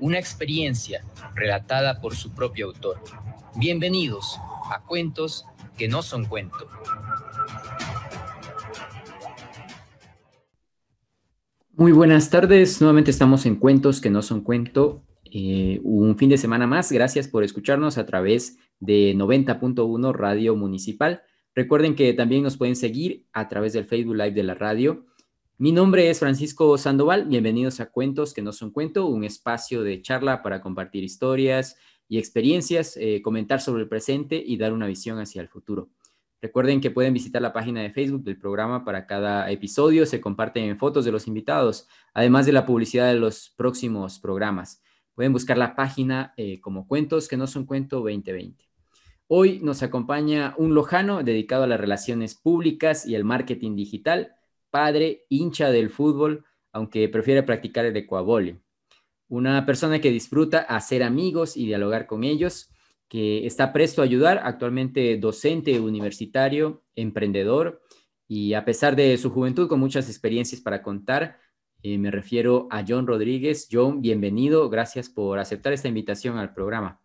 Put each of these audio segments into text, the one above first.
una experiencia relatada por su propio autor. Bienvenidos a Cuentos que no son cuento. Muy buenas tardes, nuevamente estamos en Cuentos que no son cuento. Eh, un fin de semana más, gracias por escucharnos a través de 90.1 Radio Municipal. Recuerden que también nos pueden seguir a través del Facebook Live de la radio. Mi nombre es Francisco Sandoval, bienvenidos a Cuentos que no son cuento, un espacio de charla para compartir historias y experiencias, eh, comentar sobre el presente y dar una visión hacia el futuro. Recuerden que pueden visitar la página de Facebook del programa para cada episodio. Se comparten fotos de los invitados, además de la publicidad de los próximos programas. Pueden buscar la página eh, como Cuentos que no son cuento 2020. Hoy nos acompaña un lojano dedicado a las relaciones públicas y el marketing digital, padre, hincha del fútbol, aunque prefiere practicar el ecuabolio. Una persona que disfruta hacer amigos y dialogar con ellos que está presto a ayudar, actualmente docente universitario, emprendedor, y a pesar de su juventud con muchas experiencias para contar, eh, me refiero a John Rodríguez. John, bienvenido, gracias por aceptar esta invitación al programa.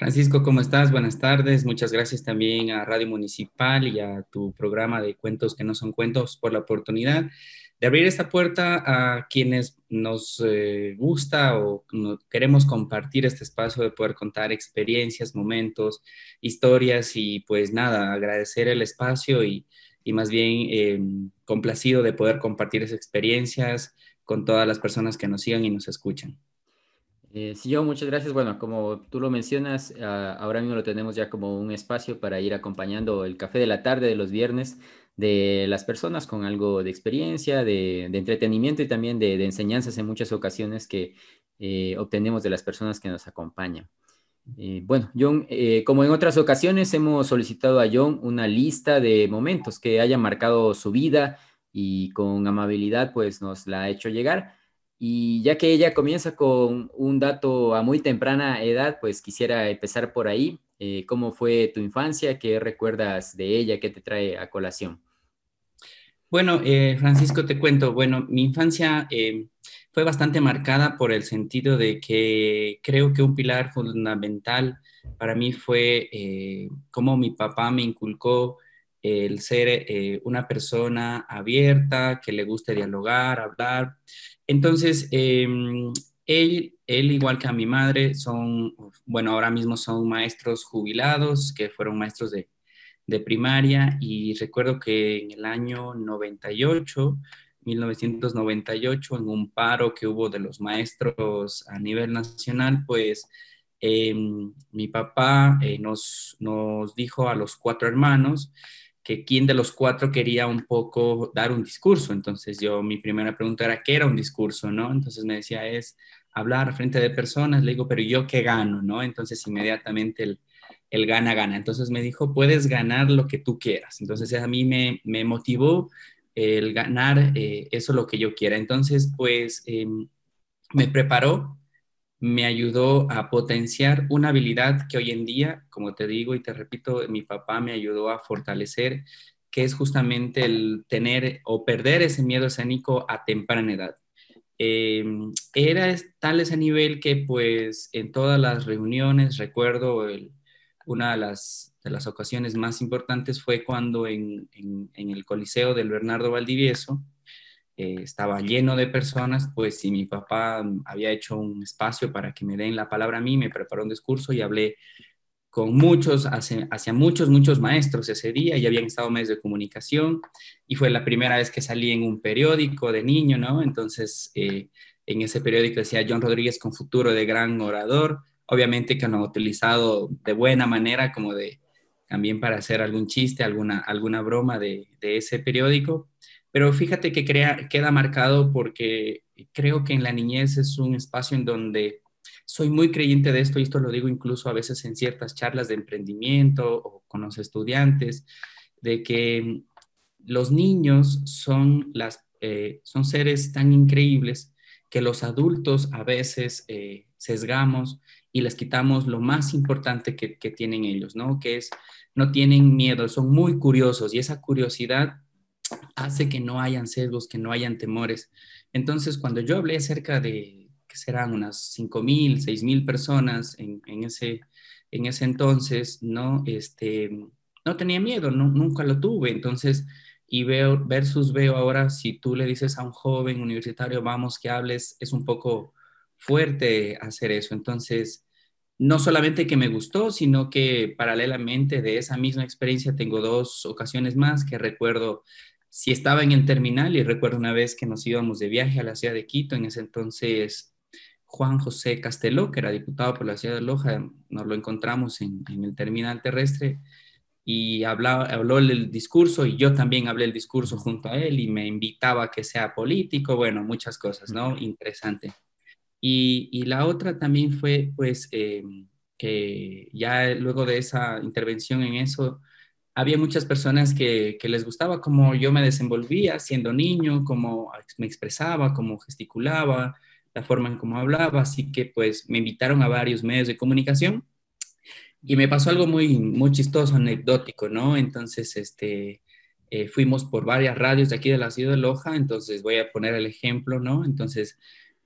Francisco, ¿cómo estás? Buenas tardes. Muchas gracias también a Radio Municipal y a tu programa de Cuentos que no son cuentos por la oportunidad de abrir esta puerta a quienes nos eh, gusta o queremos compartir este espacio de poder contar experiencias, momentos, historias y pues nada, agradecer el espacio y, más bien em, complacido de poder compartir esas experiencias con todas las personas que nos sigan y nos escuchan. Eh, sí, yo muchas gracias. Bueno, como tú lo mencionas, ah, ahora mismo lo tenemos ya como un espacio para ir acompañando el café de la tarde de los viernes de las personas con algo de experiencia, de, entretenimiento y también de, enseñanzas en muchas ocasiones que eh, obtenemos de las personas que nos acompañan. Eh, bueno, John, como en otras ocasiones, hemos solicitado a John una lista de momentos que hayan marcado su vida y con amabilidad pues nos la ha hecho llegar. Y ya que ella comienza con un dato a muy temprana edad, pues quisiera empezar por ahí. Eh, ¿Cómo fue tu infancia? ¿Qué recuerdas de ella? ¿Qué te trae a colación? Bueno, eh, Francisco, te cuento. Bueno, mi infancia eh, fue bastante marcada por el sentido de que creo que un pilar fundamental para mí fue cómo mi papá me inculcó el ser una persona abierta, que le guste dialogar, hablar. Entonces, em, él, él, igual que a mi madre, son, bueno, ahora mismo son maestros jubilados, que fueron maestros de, de primaria, y recuerdo que en el año 98, 1998, en un paro que hubo de los maestros a nivel nacional, pues em, mi papá eh, nos, nos dijo a los cuatro hermanos que quién de los cuatro quería un poco dar un discurso. Entonces yo, mi primera pregunta era, ¿qué era un discurso? ¿no? Entonces me decía, es hablar frente de personas. Le digo, pero ¿yo qué gano? ¿no? Entonces inmediatamente el, el gana, gana. Entonces me dijo, puedes ganar lo que tú quieras. Entonces a mí me, me motivó el ganar eh, eso lo que yo quiera. Entonces, pues em, me preparó me ayudó a potenciar una habilidad que hoy en día, como te digo y te repito, mi papá me ayudó a fortalecer, que es justamente el tener o perder ese miedo escénico a temprana edad. Eh, era tal ese nivel que pues en todas las reuniones, recuerdo una de las, de las, ocasiones más importantes fue cuando en, en el Coliseo del Bernardo Valdivieso, eh, estaba lleno de personas, pues si mi papá había hecho un espacio para que me den la palabra a mí, me preparó un discurso y hablé con muchos, hacia, hacia muchos, muchos maestros ese día, y habían estado medios de comunicación, y fue la primera vez que salí en un periódico de niño, ¿no? Entonces, eh, en ese periódico decía John Rodríguez con futuro de gran orador, obviamente que no utilizado de buena manera, como de también para hacer algún chiste, alguna, alguna broma de, de ese periódico, pero fíjate que crea, queda marcado porque creo que en la niñez es un espacio en donde soy muy creyente de esto y esto lo digo incluso a veces en ciertas charlas de emprendimiento o con los estudiantes, de que los niños son, las, eh, son seres tan increíbles que los adultos a veces eh, sesgamos y les quitamos lo más importante que, que, tienen ellos, ¿no? Que es, no tienen miedo, son muy curiosos y esa curiosidad hace que no hayan sesgos, que no hayan temores. Entonces, cuando yo hablé acerca de que serán unas 5.000, 6.000 personas en, en, ese, en ese entonces, ¿no? Este, no tenía miedo, nunca lo tuve. Entonces, y veo, versus veo ahora, si tú le dices a un joven universitario, vamos que hables, es un poco fuerte hacer eso. Entonces, no solamente que me gustó, sino que paralelamente de esa misma experiencia tengo dos ocasiones más que recuerdo, si estaba en el terminal y recuerdo una vez que nos íbamos de viaje a la ciudad de Quito, en ese entonces Juan José Casteló, que era diputado por la ciudad de Loja, nos lo encontramos en, en el terminal terrestre y hablaba, habló el discurso y yo también hablé el discurso junto a él y me invitaba a que sea político, bueno, muchas cosas, ¿no? Interesante. Y, y la otra también fue, pues, eh, que ya luego de esa intervención en eso, había muchas personas que, les gustaba cómo yo me desenvolvía siendo niño, cómo me expresaba, cómo gesticulaba, la forma en cómo hablaba, así que pues me invitaron a varios medios de comunicación y me pasó algo muy, muy chistoso, anecdótico, ¿no? Entonces, este, eh, fuimos por varias radios de aquí de la ciudad de Loja, entonces voy a poner el ejemplo, ¿no? Entonces,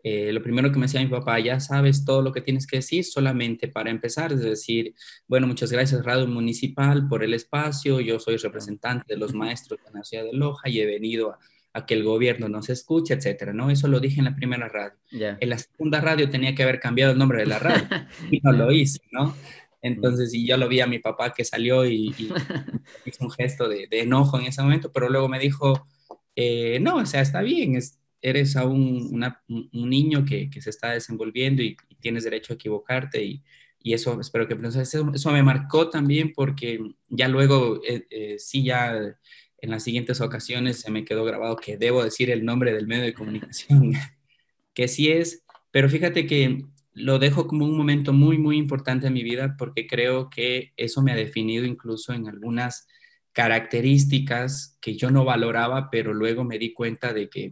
eh, lo primero que me decía mi papá, ya sabes todo lo que tienes que decir solamente para empezar, es decir, bueno, muchas gracias Radio Municipal por el espacio, yo soy representante de los maestros de la ciudad de Loja y he venido a, a que el gobierno nos escuche, etcétera, ¿no? Eso lo dije en la primera radio. Yeah. En la segunda radio tenía que haber cambiado el nombre de la radio y no lo hice, ¿no? Entonces, y yo lo vi a mi papá que salió y, y hizo un gesto de, de, enojo en ese momento, pero luego me dijo, eh, no, o sea, está bien, es, eres aún una, un niño que, que, se está desenvolviendo y, y, tienes derecho a equivocarte y, y eso espero que eso, eso, me marcó también porque ya luego, eh, eh, sí, ya en las siguientes ocasiones se me quedó grabado que debo decir el nombre del medio de comunicación, que sí es, pero fíjate que lo dejo como un momento muy, muy importante en mi vida porque creo que eso me ha definido incluso en algunas características que yo no valoraba, pero luego me di cuenta de que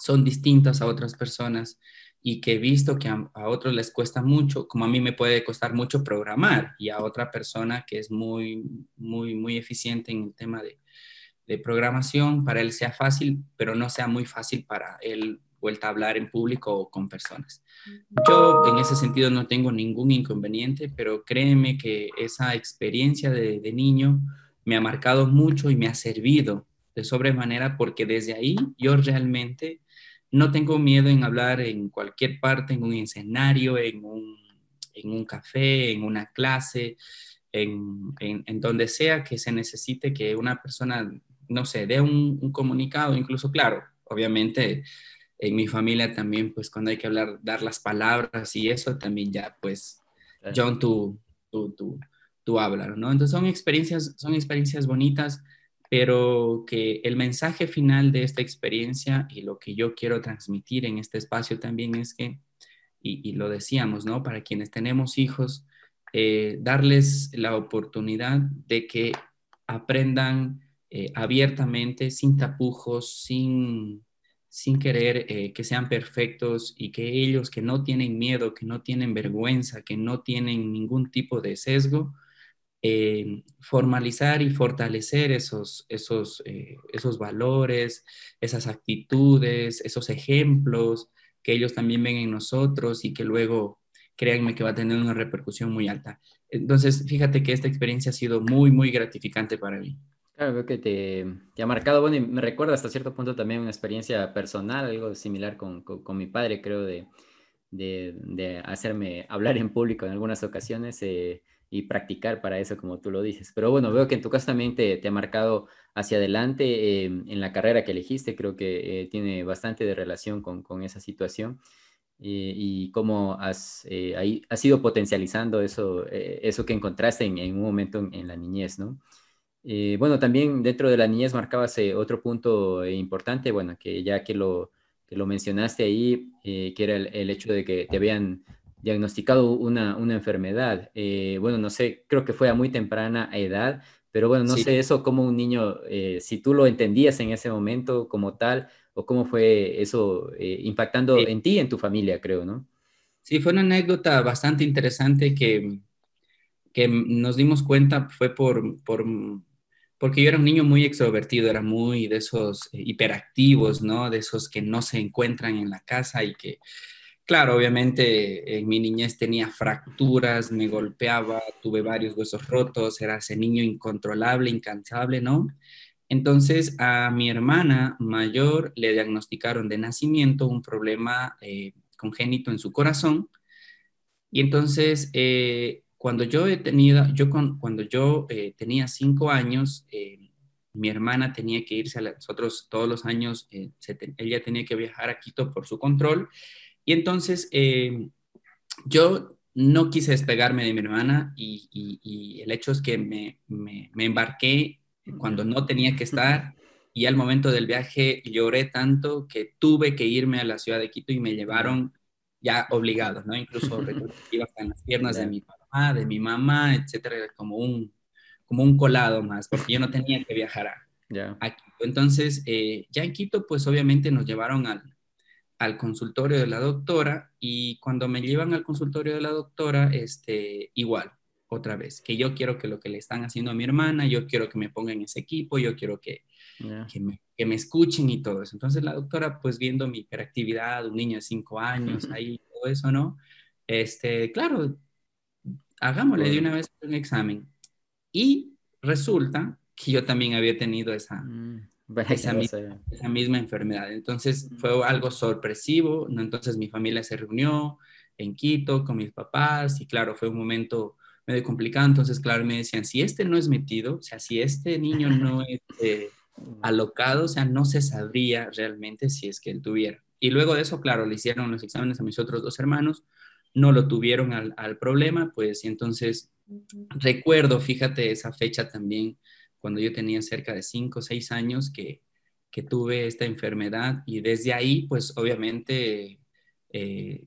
son distintas a otras personas y que he visto que a, a, otros les cuesta mucho, como a mí me puede costar mucho programar y a otra persona que es muy, muy, muy eficiente en el tema de, de programación, para él sea fácil, pero no sea muy fácil para él vuelta a hablar en público o con personas. Yo en ese sentido no tengo ningún inconveniente, pero créeme que esa experiencia de, de niño me ha marcado mucho y me ha servido de sobremanera porque desde ahí yo realmente no tengo miedo en hablar en cualquier parte, en un escenario, en un, en un café, en una clase, en, en, en, donde sea que se necesite que una persona, no sé, dé un, un comunicado, incluso, claro, obviamente en mi familia también, pues cuando hay que hablar, dar las palabras y eso también ya, pues, John, tú, tú, tú, tú hablas, ¿no? Entonces son experiencias, son experiencias bonitas, pero que el mensaje final de esta experiencia y lo que yo quiero transmitir en este espacio también es que, y, lo decíamos, ¿no? Para quienes tenemos hijos, eh, darles la oportunidad de que aprendan eh, abiertamente, sin tapujos, sin sin querer eh, que sean perfectos y que ellos que no tienen miedo, que no tienen vergüenza, que no tienen ningún tipo de sesgo, eh, formalizar y fortalecer esos, esos, eh, esos valores, esas actitudes, esos ejemplos que ellos también ven en nosotros y que luego créanme que va a tener una repercusión muy alta. Entonces, fíjate que esta experiencia ha sido muy, muy gratificante para mí. Claro, veo que te, te, ha marcado, bueno, y me recuerda hasta cierto punto también una experiencia personal, algo similar con, con, con mi padre, creo, de, de, de, hacerme hablar en público en algunas ocasiones eh, y practicar para eso, como tú lo dices. Pero bueno, veo que en tu caso también te, te ha marcado hacia adelante eh, en la carrera que elegiste, creo que eh, tiene bastante de relación con, con esa situación. y cómo has, ahí, has ido potencializando eso, eso que encontraste en, en un momento en, en la niñez, ¿no? Eh, bueno, también dentro de la niñez marcabas eh, otro punto eh, importante, bueno, que ya que lo, que lo mencionaste ahí, eh, que era el, el, hecho de que te habían diagnosticado una, enfermedad. Eh, bueno, no sé, creo que fue a muy temprana edad, pero bueno, no sé eso como un niño, eh, si tú lo entendías en ese momento como tal, o cómo fue eso impactando en ti y en tu familia, creo, ¿no? Sí, fue una anécdota bastante interesante que, que nos dimos cuenta, fue por, por porque yo era un niño muy extrovertido, era muy de esos eh, hiperactivos, ¿no? De esos que no se encuentran en la casa y que, claro, obviamente en mi niñez tenía fracturas, me golpeaba, tuve varios huesos rotos, era ese niño incontrolable, incansable, ¿no? Entonces a mi hermana mayor le diagnosticaron de nacimiento un problema eh, congénito en su corazón y entonces eh, cuando yo he tenido, yo cuando yo eh, tenía cinco años, mi hermana tenía que irse a nosotros todos los años, ella tenía que viajar a Quito por su control. Y entonces yo no quise despegarme de mi hermana y, el hecho es que me, me, me, embarqué cuando no tenía que estar y al momento del viaje lloré tanto que tuve que irme a la ciudad de Quito y me llevaron ya obligados, ¿no? Incluso iba hasta en las piernas de mi papá, de mi mamá, etcétera, como un, como un colado más, porque yo no tenía que viajar a, Quito. Entonces, eh, ya en Quito, pues obviamente nos llevaron al, al consultorio de la doctora y cuando me llevan al consultorio de la doctora, este, igual, otra vez, que yo quiero que lo que le están haciendo a mi hermana, yo quiero que me pongan en ese equipo, yo quiero que, que, me, que, me, escuchen y todo eso. Entonces la doctora, pues viendo mi hiperactividad, un niño de cinco años, ahí todo eso, ¿no? Este, claro, hagámosle de una vez un examen. Y resulta que yo también había tenido esa, mm, esa, misma, enfermedad. Entonces fue algo sorpresivo, ¿no? Entonces mi familia se reunió en Quito con mis papás y claro, fue un momento medio complicado. Entonces, claro, me decían, si este no es metido, o sea, si este niño no es eh, alocado, o sea, no se sabría realmente si es que él tuviera. Y luego de eso, claro, le hicieron los exámenes a mis otros dos hermanos, no lo tuvieron al, al problema, pues, y entonces recuerdo, fíjate, esa fecha también, cuando yo tenía cerca de cinco o seis años, que, que tuve esta enfermedad y desde ahí, pues, obviamente, eh,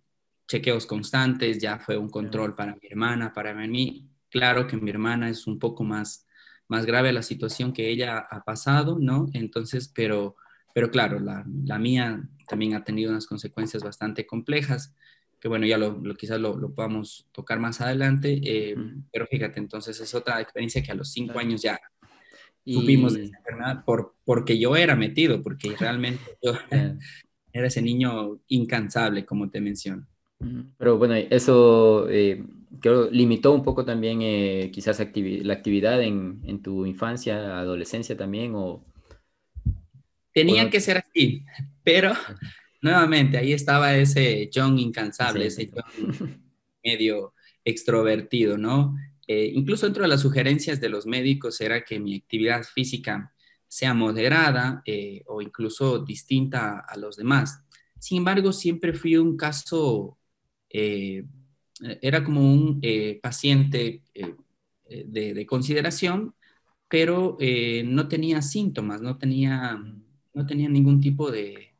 chequeos constantes, ya fue un control para mi hermana, para mí. Claro que mi hermana es un poco más, más grave la situación que ella ha pasado, ¿no? Entonces, pero, pero claro, la, la mía también ha tenido unas consecuencias bastante complejas, que bueno, ya lo, quizás lo, lo, podamos tocar más adelante, eh, pero fíjate, entonces es otra experiencia que a los cinco años ya supimos de esa enfermedad por, porque yo era metido, porque realmente yo era ese niño incansable, como te menciono. Pero bueno, eso eh, creo limitó un poco también eh, quizás la actividad en, en, tu infancia, adolescencia también, o... Tenía que ser así, pero nuevamente ahí estaba ese John incansable, ese John medio extrovertido, ¿no? Eh, incluso dentro de las sugerencias de los médicos era que mi actividad física sea moderada o incluso distinta a los demás. Sin embargo, siempre fui un caso eh, era como un eh, paciente eh, de, consideración, pero no tenía síntomas, no tenía, no tenía ningún tipo de,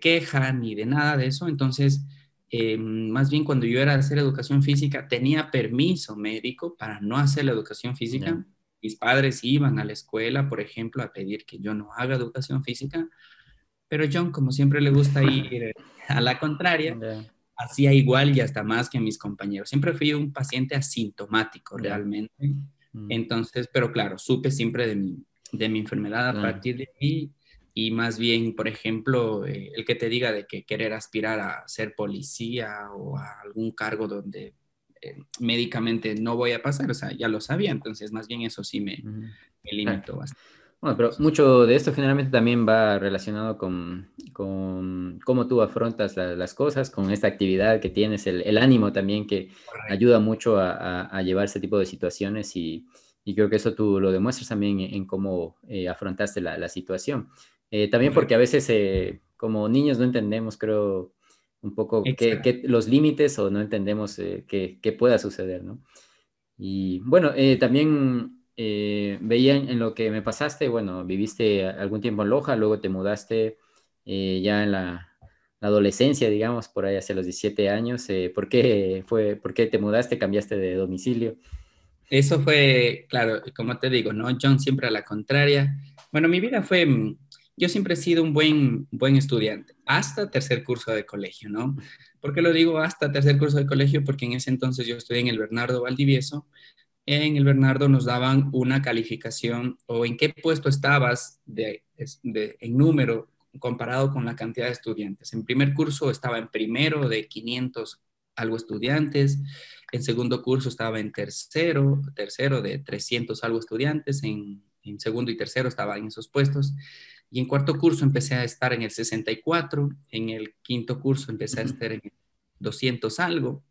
queja ni de nada de eso. Entonces, más bien cuando yo era a hacer educación física, tenía permiso médico para no hacer la educación física. Mis padres iban a la escuela, por ejemplo, a pedir que yo no haga educación física, pero John, como siempre le gusta ir a la contraria, hacía igual y hasta más que mis compañeros. Siempre fui un paciente asintomático realmente. Mm. Entonces, pero claro, supe siempre de mi, de mi enfermedad a partir de ahí y más bien, por ejemplo, eh, el que te diga de que querer aspirar a ser policía o a algún cargo donde eh, médicamente no voy a pasar, o sea, ya lo sabía, entonces más bien eso sí me, me limitó bastante. Bueno, pero mucho de esto generalmente también va relacionado con, con cómo tú afrontas las cosas, con esta actividad que tienes, el, el ánimo también que ayuda mucho a, a, llevar ese tipo de situaciones y, y, creo que eso tú lo demuestras también en, cómo eh, afrontaste la, la situación. Eh, también porque a veces eh, como niños no entendemos, creo, un poco los límites o no entendemos qué, qué, pueda suceder, ¿no? Y bueno, también eh, veía en lo que me pasaste, bueno, viviste algún tiempo en Loja, luego te mudaste eh, ya en la, adolescencia, digamos, por ahí hacia los 17 años. Eh, ¿por, qué fue, ¿Por qué te mudaste, cambiaste de domicilio? Eso fue, claro, como te digo, ¿no? John siempre a la contraria. Bueno, mi vida fue, mm, yo siempre he sido un buen, buen estudiante, hasta tercer curso de colegio, ¿no? ¿Por qué lo digo hasta tercer curso de colegio? Porque en ese entonces yo estudié en el Bernardo Valdivieso. En el Bernardo nos daban una calificación o en qué puesto estabas de, de, en número comparado con la cantidad de estudiantes. En primer curso estaba en primero de 500 algo estudiantes, en segundo curso estaba en tercero, tercero de 300 algo estudiantes, en, en segundo y tercero estaba en esos puestos, y en cuarto curso empecé a estar en el 64, en el quinto curso empecé a estar en 200 algo,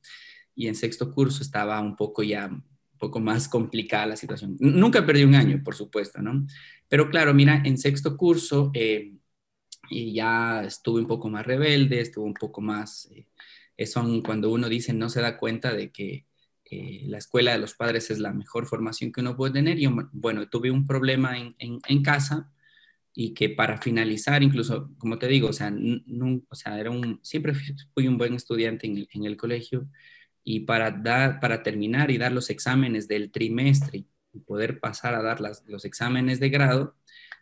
y en sexto curso estaba un poco ya, un poco más complicada la situación. Nunca perdí un año, por supuesto, ¿no? Pero claro, mira, en sexto curso... Eh, y ya estuve un poco más rebelde, estuve un poco más, eh, son cuando uno dice no se da cuenta de que eh, la escuela de los padres es la mejor formación que uno puede tener. Y bueno, tuve un problema en, en, casa y que para finalizar, incluso, como te digo, o sea, o sea era un, siempre fui un buen estudiante en el, en el colegio y para, dar, para terminar y dar los exámenes del trimestre y poder pasar a dar las, los exámenes de grado,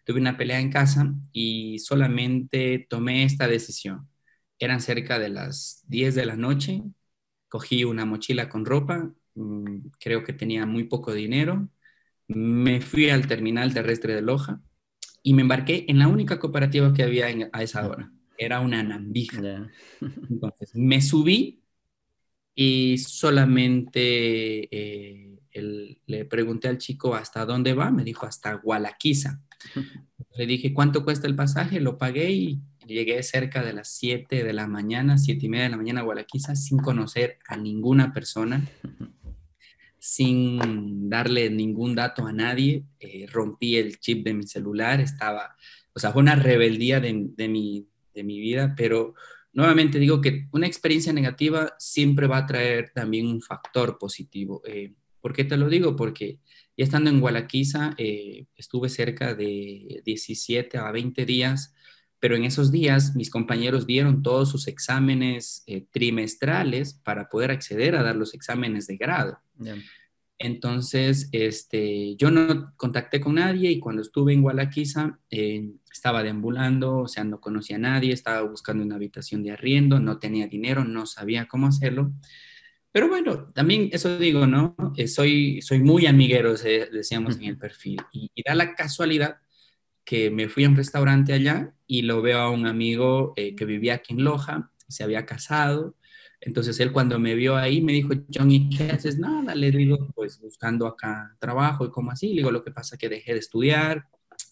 tuve una pelea en casa y solamente tomé esta decisión. Eran cerca de las 10 de la noche, cogí una mochila con ropa, mm, creo que tenía muy poco dinero, me fui al terminal terrestre de Loja y me embarqué en la única cooperativa que había a esa hora. Era una nambija. Entonces me subí y solamente eh, le pregunté al chico hasta dónde va, me dijo hasta Gualaquiza. Le dije, ¿cuánto cuesta el pasaje? Lo pagué y llegué cerca de las 7 de la mañana, 7 y media de la mañana a Gualaquiza, sin conocer a ninguna persona, sin darle ningún dato a nadie. Eh, rompí el chip de mi celular, estaba, o sea, fue una rebeldía de, de, mi, de mi vida, pero nuevamente digo que una experiencia negativa siempre va a traer también un factor positivo. Eh, ¿Por qué te lo digo? Porque ya estando en Gualaquiza, eh, estuve cerca de 17 a 20 días, pero en esos días mis compañeros dieron todos sus exámenes eh, trimestrales para poder acceder a dar los exámenes de grado. Entonces, este, yo no contacté con nadie y cuando estuve en Gualaquiza eh, estaba deambulando, o sea, no conocía a nadie, estaba buscando una habitación de arriendo, no tenía dinero, no sabía cómo hacerlo. Pero bueno, también eso digo, ¿no? Eh, soy, soy muy amiguero, decíamos en el perfil. Y, da la casualidad que me fui a un restaurante allá y lo veo a un amigo eh, que vivía aquí en Loja, se había casado. Entonces él cuando me vio ahí me dijo, Johnny, ¿qué haces? Nada, le digo, pues buscando acá trabajo y como así. Le digo, lo que pasa es que dejé de estudiar.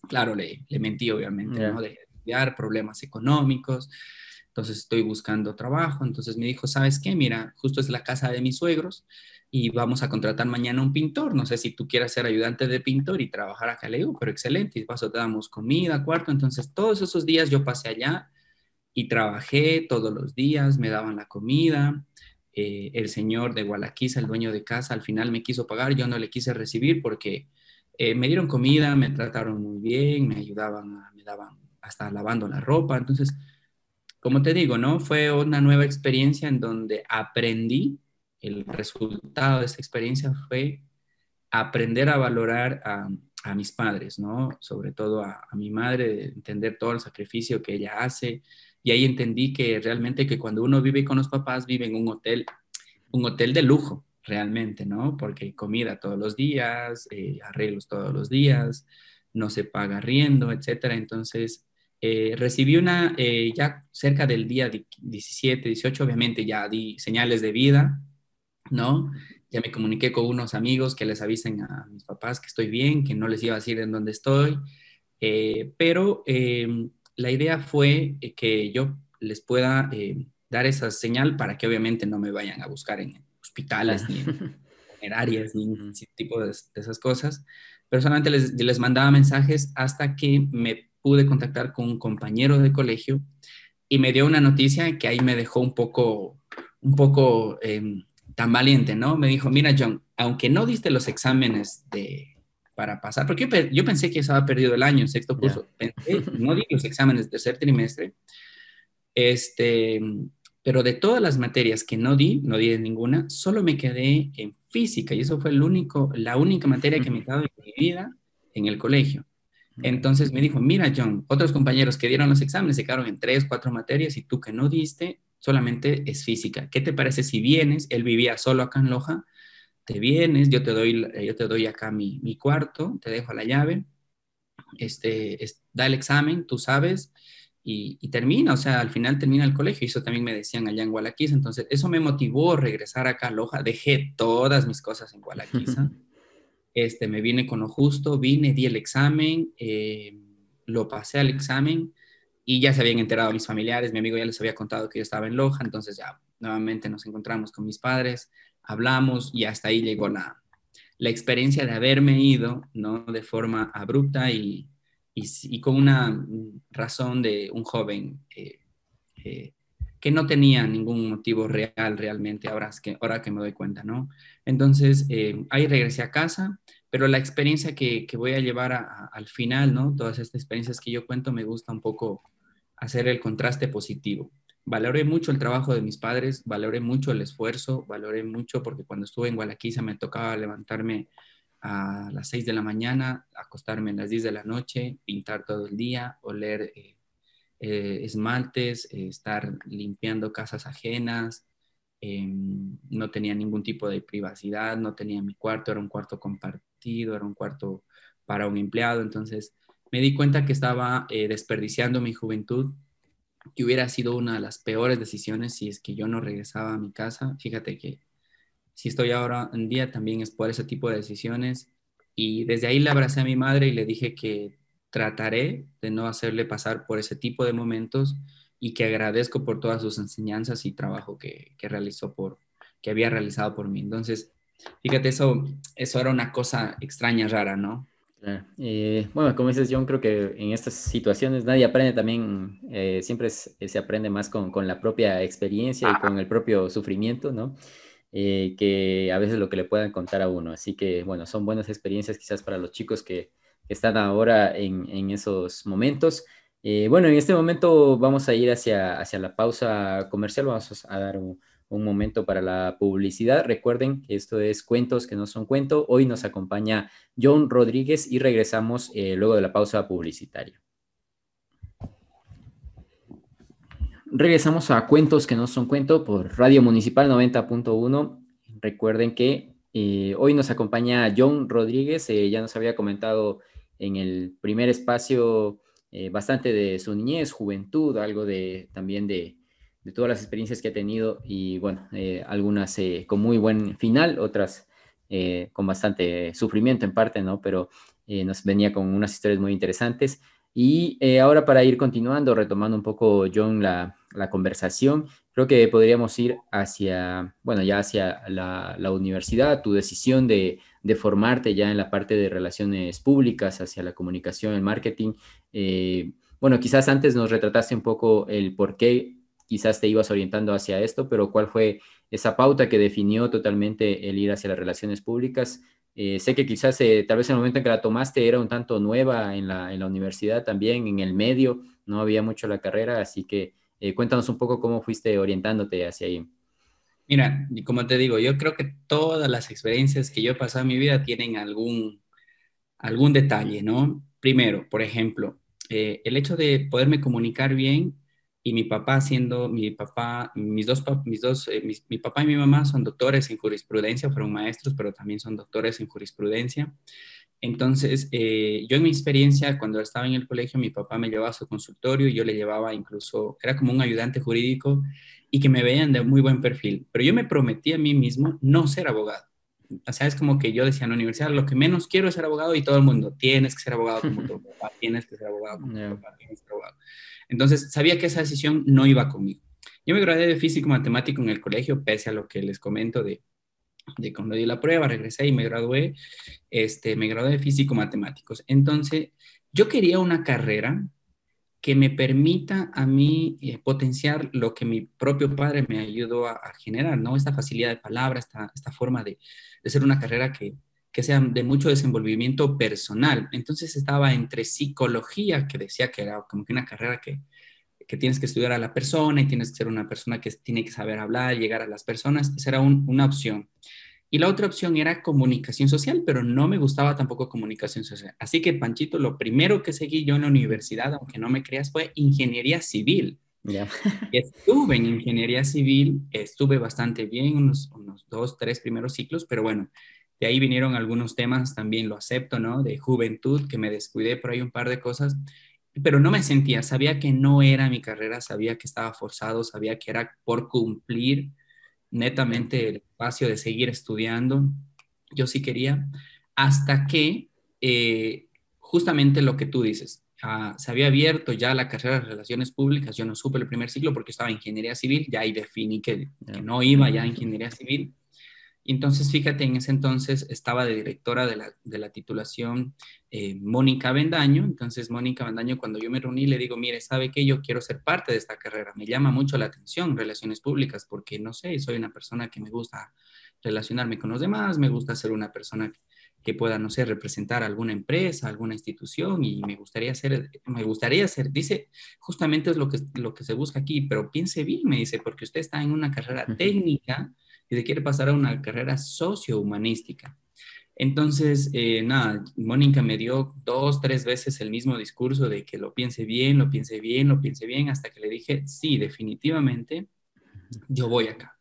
Claro, le, le mentí obviamente, ¿no? Dejé de estudiar, problemas económicos entonces estoy buscando trabajo, entonces me dijo, ¿sabes qué? Mira, justo es la casa de mis suegros y vamos a contratar mañana un pintor, no sé si tú quieras ser ayudante de pintor y trabajar acá, le digo, pero excelente, y te damos comida, cuarto, entonces todos esos días yo pasé allá y trabajé todos los días, me daban la comida, eh, el señor de Gualaquiza, el dueño de casa, al final me quiso pagar, yo no le quise recibir porque eh, me dieron comida, me trataron muy bien, me ayudaban, me daban hasta lavando la ropa, entonces como te digo, ¿no? Fue una nueva experiencia en donde aprendí, el resultado de esa experiencia fue aprender a valorar a, mis padres, ¿no? Sobre todo a, mi madre, entender todo el sacrificio que ella hace. Y ahí entendí que realmente que cuando uno vive con los papás, vive en un hotel, un hotel de lujo, realmente, ¿no? Porque comida todos los días, eh, arreglos todos los días, no se paga riendo, etcétera. Entonces, eh, recibí una, eh, ya cerca del día 17, 18, obviamente ya di señales de vida, ¿no? Ya me comuniqué con unos amigos que les avisen a mis papás que estoy bien, que no les iba a decir en dónde estoy, eh, pero la idea fue que yo les pueda dar esa señal para que obviamente no me vayan a buscar en hospitales ni en áreas ni en ese tipo de, esas cosas. Personalmente les, les mandaba mensajes hasta que me pude contactar con un compañero de colegio y me dio una noticia que ahí me dejó un poco, un poco em, tan valiente, ¿no? Me dijo, mira John, aunque no diste los exámenes de, para pasar, porque yo, pensé que estaba perdido el año, sexto curso, no di los exámenes de tercer trimestre, Este, pero de todas las materias que no di, no di ninguna, solo me quedé en física y eso fue el único, la única materia que me quedó en mi vida en el colegio. Entonces me dijo, mira John, otros compañeros que dieron los exámenes se quedaron en tres, cuatro materias y tú que no diste, solamente es física. ¿Qué te parece si vienes? Él vivía solo acá en Loja. Te vienes, yo te doy, yo te doy acá mi, mi cuarto, te dejo la llave, este, da el examen, tú sabes, y, termina, o sea, al final termina el colegio, y eso también me decían allá en Gualaquiza, entonces eso me motivó a regresar acá a Loja, dejé todas mis cosas en Gualaquiza, este, me vine con lo justo, vine, di el examen, eh, lo pasé al examen, y ya se habían enterado mis familiares, mi amigo ya les había contado que yo estaba en Loja, entonces ya nuevamente nos encontramos con mis padres, hablamos, y hasta ahí llegó la, la experiencia de haberme ido, ¿no? De forma abrupta y y, con una razón de un joven eh, eh, que no tenía ningún motivo real realmente, ahora que, ahora que me doy cuenta, ¿no? Entonces, eh, ahí regresé a casa, pero la experiencia que, que voy a llevar al final, ¿no? Todas estas experiencias que yo cuento, me gusta un poco hacer el contraste positivo. Valoré mucho el trabajo de mis padres, valoré mucho el esfuerzo, valoré mucho porque cuando estuve en Gualaquiza me tocaba levantarme a las 6 de la mañana, acostarme a las 10 de la noche, pintar todo el día, oler eh, eh, esmaltes, eh, estar limpiando casas ajenas. Em, no tenía ningún tipo de privacidad, no tenía mi cuarto, era un cuarto compartido, era un cuarto para un empleado. Entonces me di cuenta que estaba desperdiciando mi juventud, que hubiera sido una de las peores decisiones si es que yo no regresaba a mi casa. Fíjate que si estoy ahora en día también es por ese tipo de decisiones. Y desde ahí le abracé a mi madre y le dije que trataré de no hacerle pasar por ese tipo de momentos y que agradezco por todas sus enseñanzas y trabajo que, que realizó por, que había realizado por mí. Entonces, fíjate, eso, eso era una cosa extraña, rara, ¿no? Eh, bueno, como dices, John, creo que en estas situaciones nadie aprende también, eh, siempre se aprende más con, con, la propia experiencia y con el propio sufrimiento, ¿no? Eh, que a veces lo que le puedan contar a uno. Así que, bueno, son buenas experiencias quizás para los chicos que, están ahora en, esos momentos. Eh, bueno, en este momento vamos a ir hacia, hacia la pausa comercial, vamos a dar un, momento para la publicidad. Recuerden que esto es Cuentos que no son cuento. Hoy nos acompaña John Rodríguez y regresamos eh, luego de la pausa publicitaria. Regresamos a Cuentos que no son cuento por Radio Municipal 90.1. Recuerden que eh, hoy nos acompaña John Rodríguez, eh, ya nos había comentado en el primer espacio bastante de su niñez, juventud, algo de también de, todas las experiencias que ha tenido y bueno, algunas con muy buen final, otras con bastante sufrimiento en parte, ¿no? Pero nos venía con unas historias muy interesantes. Y ahora para ir continuando, retomando un poco, John, la, la conversación, creo que podríamos ir hacia, bueno, ya hacia la, universidad, tu decisión de, formarte ya en la parte de relaciones públicas, hacia la comunicación, el marketing. Eh, bueno, quizás antes nos retrataste un poco el por qué quizás te ibas orientando hacia esto, pero cuál fue esa pauta que definió totalmente el ir hacia las relaciones públicas. Eh, sé que quizás eh, tal vez en el momento en que la tomaste era un tanto nueva en la, en la universidad también, en el medio, no había mucho la carrera, así que eh, cuéntanos un poco cómo fuiste orientándote hacia ahí. Mira, y como te digo, yo creo que todas las experiencias que yo he pasado en mi vida tienen algún, algún detalle, ¿no? Primero, por ejemplo, eh, el hecho de poderme comunicar bien y mi papá siendo, mi papá, mis dos, mis dos eh, mi papá y mi mamá son doctores en jurisprudencia, fueron maestros, pero también son doctores en jurisprudencia. Entonces, eh, yo en mi experiencia, cuando estaba en el colegio, mi papá me llevaba a su consultorio y yo le llevaba incluso, era como un ayudante jurídico y que me veían de muy buen perfil. Pero yo me prometí a mí mismo no ser abogado. O sea, es como que yo decía en la universidad, lo que menos quiero es ser abogado y todo el mundo, tienes que ser abogado como tu papá, tienes que ser abogado como tu papá, tienes que ser abogado. Entonces, sabía que esa decisión no iba conmigo. Yo me gradué de físico matemático en el colegio, pese a lo que les comento de de cuando di la prueba, regresé y me gradué, este, me gradué de físico matemáticos. Entonces, yo quería una carrera que me permita a mí eh, potenciar lo que mi propio padre me ayudó a, generar, ¿no? Esta facilidad de palabra, esta, esta forma de, ser una carrera que, que sea de mucho desenvolvimiento personal. Entonces estaba entre psicología, que decía que era como que una carrera que que tienes que estudiar a la persona y tienes que ser una persona que tiene que saber hablar, llegar a las personas. Esa era una opción. Y la otra opción era comunicación social, pero no me gustaba tampoco comunicación social. Así que, Panchito, lo primero que seguí yo en la universidad, aunque no me creas, fue ingeniería civil. Estuve en ingeniería civil, estuve bastante bien, unos, unos dos, tres primeros ciclos, pero bueno, de ahí vinieron algunos temas, también lo acepto, ¿no? De juventud, que me descuidé por ahí un par de cosas, pero no me sentía, sabía que no era mi carrera, sabía que estaba forzado, sabía que era por cumplir netamente el espacio de seguir estudiando. Yo sí quería, hasta que eh, justamente lo que tú dices, ah, se había abierto ya la carrera de Relaciones Públicas, yo no supe el primer ciclo porque estaba en Ingeniería Civil, ya ahí definí que, que no iba ya a Ingeniería Civil. Entonces, fíjate, en ese entonces estaba de directora de la, titulación eh, Mónica Bendaño. Entonces, Mónica Bendaño, cuando yo me reuní, le digo, mire, ¿sabe qué? Yo quiero ser parte de esta carrera. Me llama mucho la atención relaciones públicas porque, no sé, soy una persona que me gusta relacionarme con los demás, me gusta ser una persona que pueda, no sé, representar alguna empresa, alguna institución y me gustaría ser, me gustaría ser, dice, justamente es lo que, lo que se busca aquí, pero piense bien, me dice, porque usted está en una carrera técnica y se quiere pasar a una carrera socio-humanística. Entonces, eh, nada, Mónica me dio dos, tres veces el mismo discurso de que lo piense bien, lo piense bien, lo piense bien, hasta que le dije, sí, definitivamente, yo voy acá.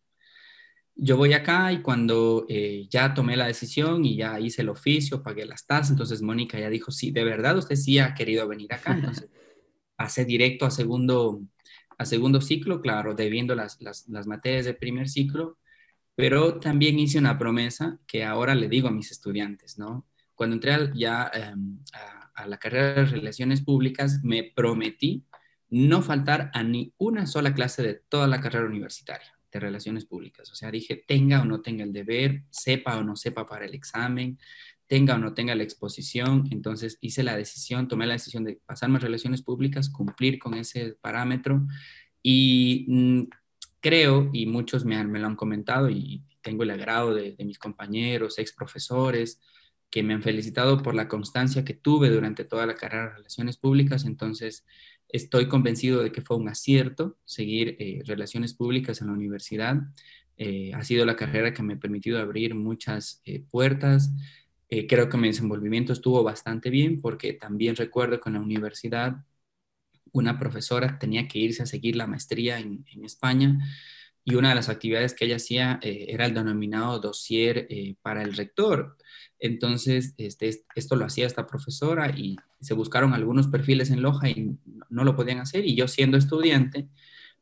Yo voy acá y cuando eh, ya tomé la decisión y ya hice el oficio, pagué las tasas, entonces Mónica ya dijo, sí, de verdad usted sí ha querido venir acá. Entonces, pasé directo a segundo, a segundo ciclo, claro, debiendo las, las, las materias del primer ciclo pero también hice una promesa que ahora le digo a mis estudiantes, ¿no? Cuando entré ya em, a, la carrera de Relaciones Públicas, me prometí no faltar a ni una sola clase de toda la carrera universitaria de Relaciones Públicas. O sea, dije, tenga o no tenga el deber, sepa o no sepa para el examen, tenga o no tenga la exposición. Entonces hice la decisión, tomé la decisión de pasarme a Relaciones Públicas, cumplir con ese parámetro y mm, creo, y muchos me, me, lo han comentado y tengo el agrado de, mis compañeros, ex profesores, que me han felicitado por la constancia que tuve durante toda la carrera de Relaciones Públicas. Entonces, estoy convencido de que fue un acierto seguir eh, Relaciones Públicas en la universidad. Eh, ha sido la carrera que me ha permitido abrir muchas eh, puertas. creo que mi desenvolvimiento estuvo bastante bien porque también recuerdo que en la universidad una profesora tenía que irse a seguir la maestría en, España y una de las actividades que ella hacía eh, era el denominado dossier eh, para el rector. Entonces, este, esto lo hacía esta profesora y se buscaron algunos perfiles en Loja y no lo podían hacer y yo siendo estudiante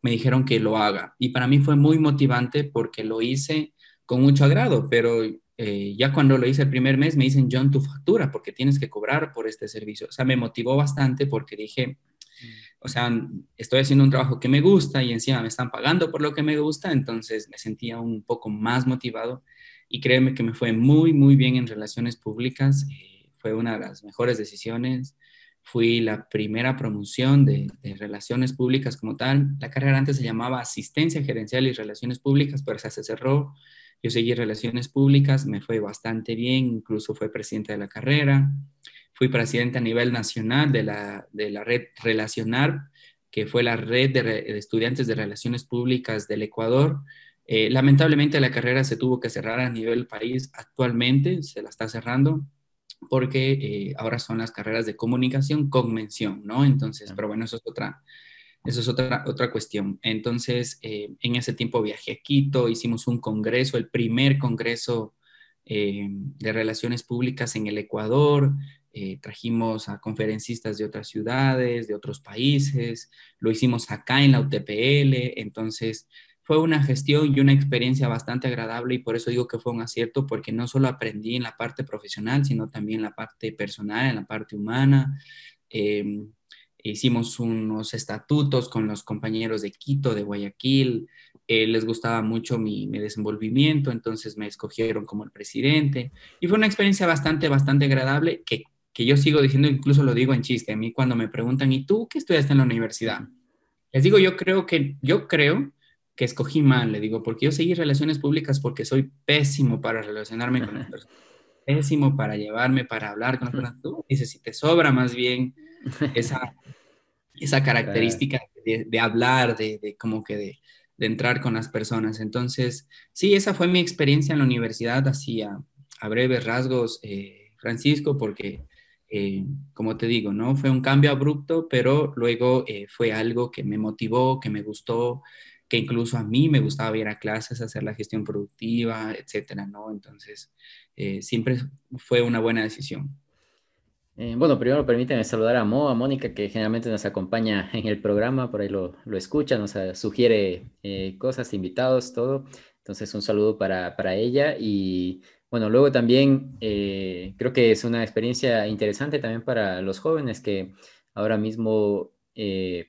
me dijeron que lo haga. Y para mí fue muy motivante porque lo hice con mucho agrado, pero eh, ya cuando lo hice el primer mes me dicen, John, tu factura, porque tienes que cobrar por este servicio. O sea, me motivó bastante porque dije, o sea, estoy haciendo un trabajo que me gusta y encima me están pagando por lo que me gusta, entonces me sentía un poco más motivado y créeme que me fue muy, muy bien en relaciones públicas. Eh, fue una de las mejores decisiones. Fui la primera promoción de, de, relaciones públicas como tal. La carrera antes se llamaba asistencia gerencial y relaciones públicas, pero se cerró. Yo seguí relaciones públicas, me fue bastante bien, incluso fue presidente de la carrera. Fui presidente a nivel nacional de la, de la red Relacionar, que fue la red de, estudiantes de relaciones públicas del Ecuador. Eh, lamentablemente la carrera se tuvo que cerrar a nivel país actualmente, se la está cerrando porque eh, ahora son las carreras de comunicación con mención, ¿no? Entonces, pero bueno, eso es otra, eso es otra, otra cuestión. Entonces, eh, en ese tiempo viajé a Quito, hicimos un congreso, el primer congreso de relaciones públicas en el Ecuador, eh, trajimos a conferencistas de otras ciudades, de otros países, lo hicimos acá en la UTPL, entonces fue una gestión y una experiencia bastante agradable y por eso digo que fue un acierto porque no solo aprendí en la parte profesional, sino también en la parte personal, en la parte humana. Em, hicimos unos estatutos con los compañeros de Quito, de Guayaquil, eh, les gustaba mucho mi, mi, desenvolvimiento, entonces me escogieron como el presidente y fue una experiencia bastante, bastante agradable que que yo sigo diciendo, incluso lo digo en chiste, a mí cuando me preguntan, ¿y tú qué estudiaste en la universidad? Les digo, yo creo que, yo creo que escogí mal, le digo, porque yo seguí relaciones públicas porque soy pésimo para relacionarme con las personas, pésimo para llevarme, para hablar con las personas. Tú dices, si te sobra más bien esa, esa característica de, hablar, de, como que de, entrar con las personas. Entonces, sí, esa fue mi experiencia en la universidad, así a, breves rasgos, eh, Francisco, porque, eh, como te digo, ¿no? Fue un cambio abrupto, pero luego eh, fue algo que me motivó, que me gustó, que incluso a mí me gustaba ir a clases, hacer la gestión productiva, etcétera, ¿no? Entonces, siempre fue una buena decisión. Eh, bueno, primero permítanme saludar a Mo, Mónica, que generalmente nos acompaña en el programa, por ahí lo, lo escucha, nos eh, sugiere eh, cosas, invitados, todo. Entonces, un saludo para, para ella. Y bueno, luego también creo que es una experiencia interesante también para los jóvenes que ahora mismo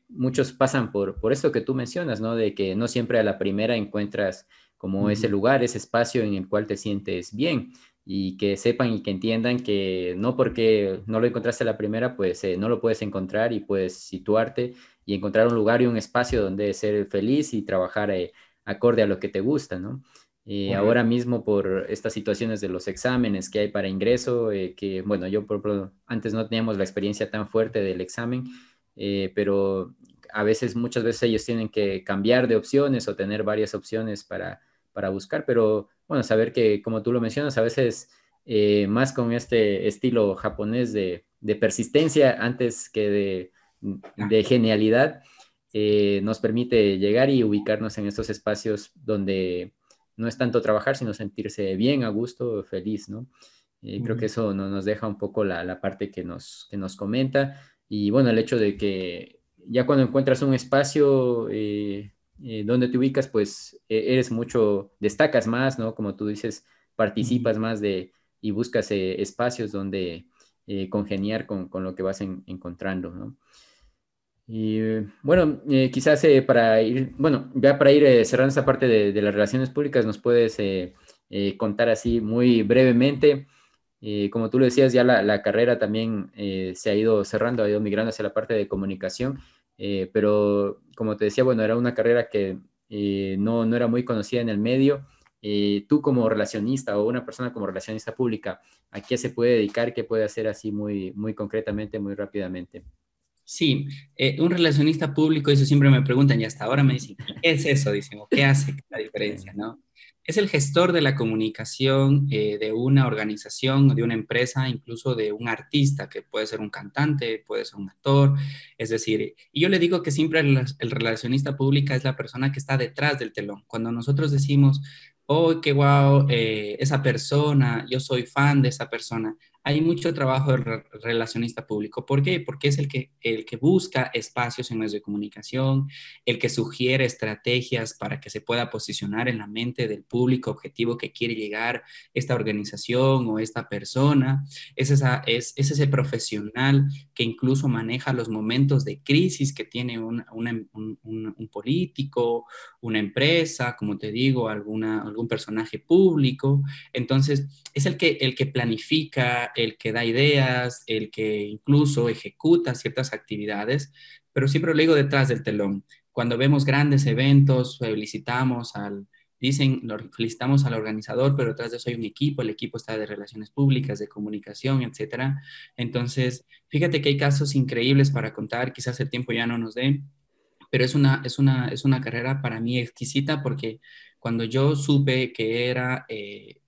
muchos pasan por, por esto que tú mencionas, ¿no? De que no siempre a la primera encuentras como ese lugar, ese espacio en el cual te sientes bien y que sepan y que entiendan que no porque no lo encontraste la primera, pues eh, no lo puedes encontrar y puedes situarte y encontrar un lugar y un espacio donde ser feliz y trabajar eh, acorde a lo que te gusta, ¿no? Eh, ahora mismo por estas situaciones de los exámenes que hay para ingreso, que bueno, yo por, antes no teníamos la experiencia tan fuerte del examen, pero a veces, muchas veces ellos tienen que cambiar de opciones o tener varias opciones para, para buscar, pero bueno, saber que, como tú lo mencionas, a veces eh, más con este estilo japonés de, persistencia antes que de, genialidad, eh, nos permite llegar y ubicarnos en estos espacios donde no es tanto trabajar, sino sentirse bien, a gusto, feliz, ¿no? Eh, creo que eso nos deja un poco la, parte que nos, que nos comenta. Y bueno, el hecho de que ya cuando encuentras un espacio eh, donde te ubicas, pues e, eres mucho, destacas más, ¿no? Como tú dices, participas más de y buscas eh, espacios donde eh, congeniar con, con, lo que vas encontrando, ¿no? Y bueno, quizás para ir, bueno, ya para ir cerrando esta parte de, las relaciones públicas, nos puedes contar así muy brevemente. como tú lo decías, ya la, la carrera también se ha ido cerrando, ha ido migrando hacia la parte de comunicación. Eh, pero como te decía, bueno, era una carrera que eh, no, no, era muy conocida en el medio. Eh, tú como relacionista o una persona como relacionista pública, ¿a qué se puede dedicar? ¿Qué puede hacer así muy, muy concretamente, muy rápidamente? Sí, un relacionista público, eso siempre me preguntan y hasta ahora me dicen, ¿qué es eso? Dicen, ¿qué hace la diferencia? ¿no? es el gestor de la comunicación eh, de una organización, de una empresa, incluso de un artista, que puede ser un cantante, puede ser un actor. Es decir, y yo le digo que siempre el, relacionista pública es la persona que está detrás del telón. Cuando nosotros decimos, oh, qué guau, eh, esa persona, yo soy fan de esa persona, hay mucho trabajo de relacionista público. ¿Por qué? Porque es el que, el que busca espacios en medios de comunicación, el que sugiere estrategias para que se pueda posicionar en la mente del público objetivo que quiere llegar esta organización o esta persona. Es, esa, es, ese profesional que incluso maneja los momentos de crisis que tiene un, un, político, una empresa, como te digo, alguna, algún personaje público. Entonces, es el que, el que planifica el que da ideas, el que incluso ejecuta ciertas actividades, pero siempre lo digo detrás del telón. Cuando vemos grandes eventos, felicitamos al, dicen, felicitamos al organizador, pero detrás de eso hay un equipo, el equipo está de relaciones públicas, de comunicación, etcétera. Entonces, fíjate que hay casos increíbles para contar, quizás el tiempo ya no nos dé, pero es una, es una, es una carrera para mí exquisita porque cuando yo supe que era, eh,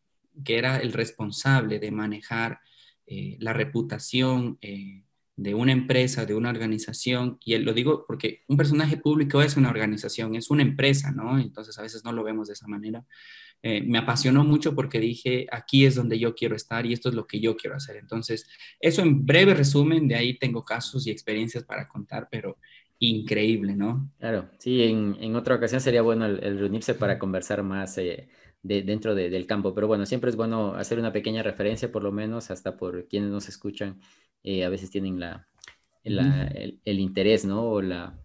que era el responsable de manejar eh, la reputación eh, de una empresa, de una organización, y lo digo porque un personaje público es una organización, es una empresa, ¿no? Entonces a veces no lo vemos de esa manera. Eh, me apasionó mucho porque dije, aquí es donde yo quiero estar y esto es lo que yo quiero hacer. Entonces, eso en breve resumen, de ahí tengo casos y experiencias para contar, pero increíble, ¿no? Claro, sí, en, otra ocasión sería bueno el, reunirse para conversar más dentro del campo. Pero bueno, siempre es bueno hacer una pequeña referencia, por lo menos, hasta por quienes nos escuchan, eh, a veces tienen la, el, interés, ¿no? O la,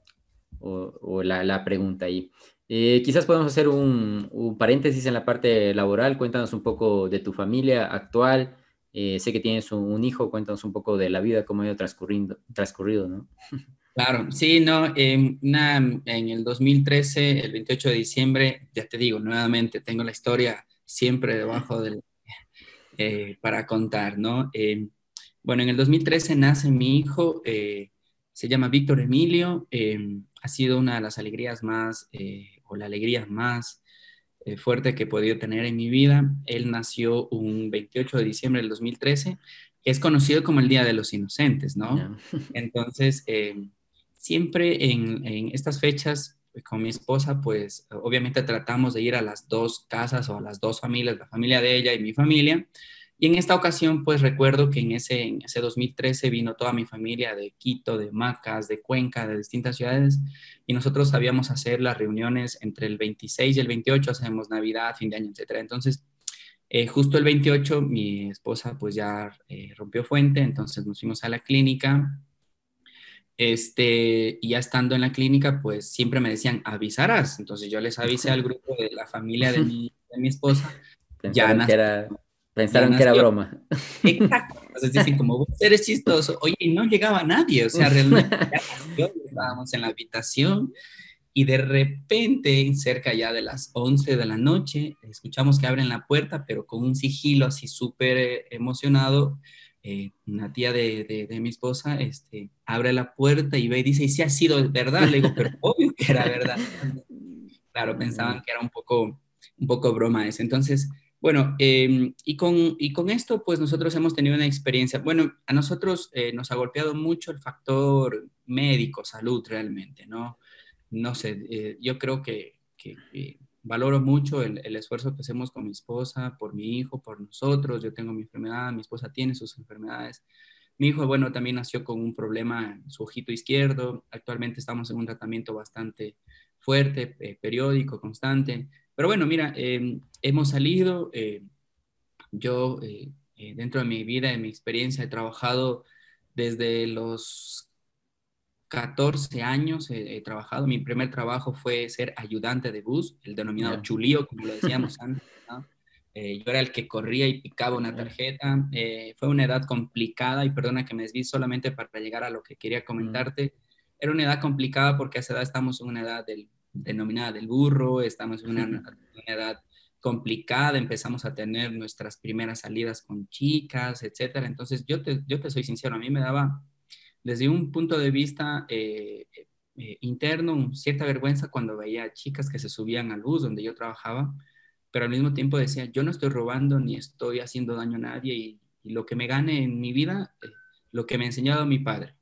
o, la, pregunta ahí. Eh, quizás podemos hacer un, paréntesis en la parte laboral. Cuéntanos un poco de tu familia actual. Eh, sé que tienes un, hijo, cuéntanos un poco de la vida, cómo ha ido transcurriendo, transcurrido, ¿no? Claro, sí, no, en el 2013, el 28 de diciembre, ya te digo, nuevamente tengo la historia siempre debajo del, eh, para contar, ¿no? Eh, bueno, en el 2013 nace mi hijo, eh, se llama Víctor Emilio, ha sido una de las alegrías más, o la alegría más fuerte que he podido tener en mi vida. Él nació un 28 de diciembre del 2013, que es conocido como el Día de los Inocentes, ¿no? Entonces, siempre en, estas fechas con mi esposa, pues obviamente tratamos de ir a las dos casas o a las dos familias, la familia de ella y mi familia. Y en esta ocasión, pues recuerdo que en ese, en ese 2013 vino toda mi familia de Quito, de Macas, de Cuenca, de distintas ciudades, y nosotros sabíamos hacer las reuniones entre el 26 y el 28, hacemos Navidad, fin de año, etc. Entonces, eh, justo el 28, mi esposa pues ya eh, rompió fuente, entonces nos fuimos a la clínica este, y ya estando en la clínica, pues siempre me decían, avisarás. Entonces yo les avisé al grupo de la familia de mi, de mi esposa. Pensaron, que era, pensaron que era broma. Exacto. Entonces dicen, como vos eres chistoso. Oye, no llegaba nadie. O sea, realmente ya estábamos en la habitación y de repente, cerca ya de las 11 de la noche, escuchamos que abren la puerta, pero con un sigilo así súper emocionado eh, una tía de, de, mi esposa este, abre la puerta y ve y dice, y si ha sido verdad, le digo, pero obvio que era verdad. Claro, pensaban que era un poco, un poco broma eso. Entonces, bueno, em, y, con, y con esto, pues nosotros hemos tenido una experiencia, bueno, a nosotros eh, nos ha golpeado mucho el factor médico, salud realmente, ¿no? No sé, eh, yo creo que, que, que valoro mucho el, esfuerzo que hacemos con mi esposa, por mi hijo, por nosotros. Yo tengo mi enfermedad, mi esposa tiene sus enfermedades. Mi hijo, bueno, también nació con un problema en su ojito izquierdo. Actualmente estamos en un tratamiento bastante fuerte, eh, periódico, constante. Pero bueno, mira, em, hemos salido. Eh, yo, eh, dentro de mi vida, de mi experiencia, he trabajado desde los 14 años he, trabajado. Mi primer trabajo fue ser ayudante de bus, el denominado chulío, como lo decíamos antes. Eh, yo era el que corría y picaba una tarjeta. Eh, fue una edad complicada y perdona que me desví solamente para llegar a lo que quería comentarte. Era una edad complicada porque a esa edad estamos en una edad del, denominada del burro, estamos en una, edad complicada, empezamos a tener nuestras primeras salidas con chicas, etcétera. Entonces, yo te, yo te soy sincero, a mí me daba desde un punto de vista eh, eh, interno, cierta vergüenza cuando veía chicas que se subían al bus donde yo trabajaba, pero al mismo tiempo decía, yo no estoy robando ni estoy haciendo daño a nadie y, lo que me gane en mi vida, eh, lo que me ha enseñado mi padre,